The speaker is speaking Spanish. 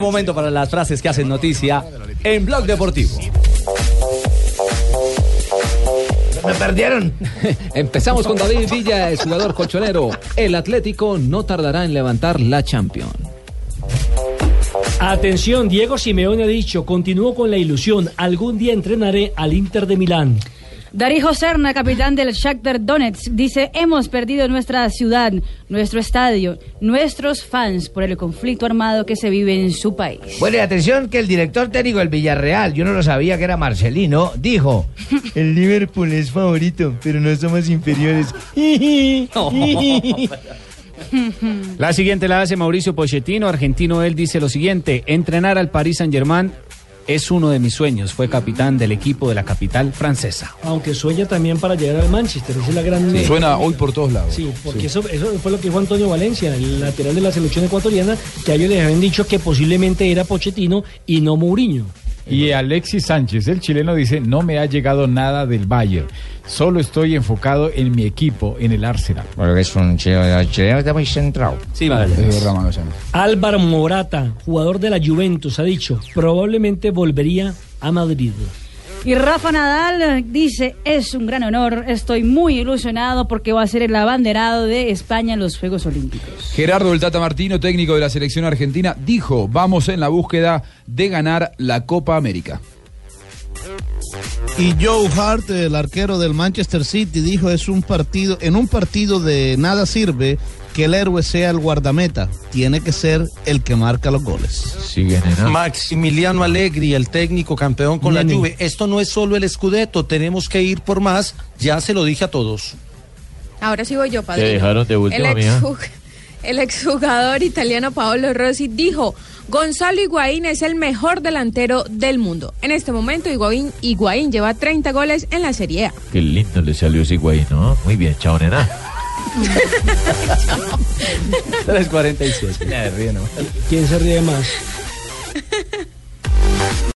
Momento para las frases que hacen noticia en Blog Deportivo. Me perdieron. Empezamos con David Villa, el jugador colchonero. El Atlético no tardará en levantar la Champions. Atención, Diego Simeone ha dicho, continúo con la ilusión, algún día entrenaré al Inter de Milán. Darijo Serna, capitán del Shakhtar Donetsk, dice, hemos perdido nuestra ciudad, nuestro estadio, nuestros fans por el conflicto armado que se vive en su país. Bueno, y atención que el director técnico del Villarreal, yo no lo sabía que era Marcelino, dijo, el Liverpool es favorito, pero no somos inferiores. La siguiente la hace Mauricio Pochettino, argentino. Él dice lo siguiente: entrenar al Paris Saint Germain es uno de mis sueños. Fue capitán del equipo de la capital francesa. Aunque sueña también para llegar al Manchester, esa es la gran... Suena hoy por todos lados. Sí, porque Eso, eso fue lo que dijo Antonio Valencia, el lateral de la selección ecuatoriana, que a ellos les habían dicho que posiblemente era Pochettino y no Mourinho. Y Alexis Sánchez, el chileno, dice, no me ha llegado nada del Bayern. Solo estoy enfocado en mi equipo, en el Arsenal. Porque es un chileno, el chileno está muy centrado. Sí, vale. Álvaro Morata, jugador de la Juventus, ha dicho, probablemente volvería a Madrid. Y Rafa Nadal dice, es un gran honor, estoy muy ilusionado porque va a ser el abanderado de España en los Juegos Olímpicos. Gerardo del Tata Martino, técnico de la selección argentina, dijo, vamos en la búsqueda de ganar la Copa América. Y Joe Hart, el arquero del Manchester City, dijo es un partido, en un partido de nada sirve que el héroe sea el guardameta, tiene que ser el que marca los goles. Maximiliano Allegri, el técnico campeón con la Juve. Esto no es solo el Scudetto, tenemos que ir por más. Ya se lo dije a todos. Ahora sí voy yo, padrino. dejaron de última, el, el exjugador italiano Paolo Rossi dijo, Gonzalo Higuaín es el mejor delantero del mundo. En este momento Higuaín, Higuaín lleva 30 goles en la Serie A. Qué lindo le salió ese güey, ¿no? Muy bien, chao, nena. 3.47. ¿Quién se ríe más?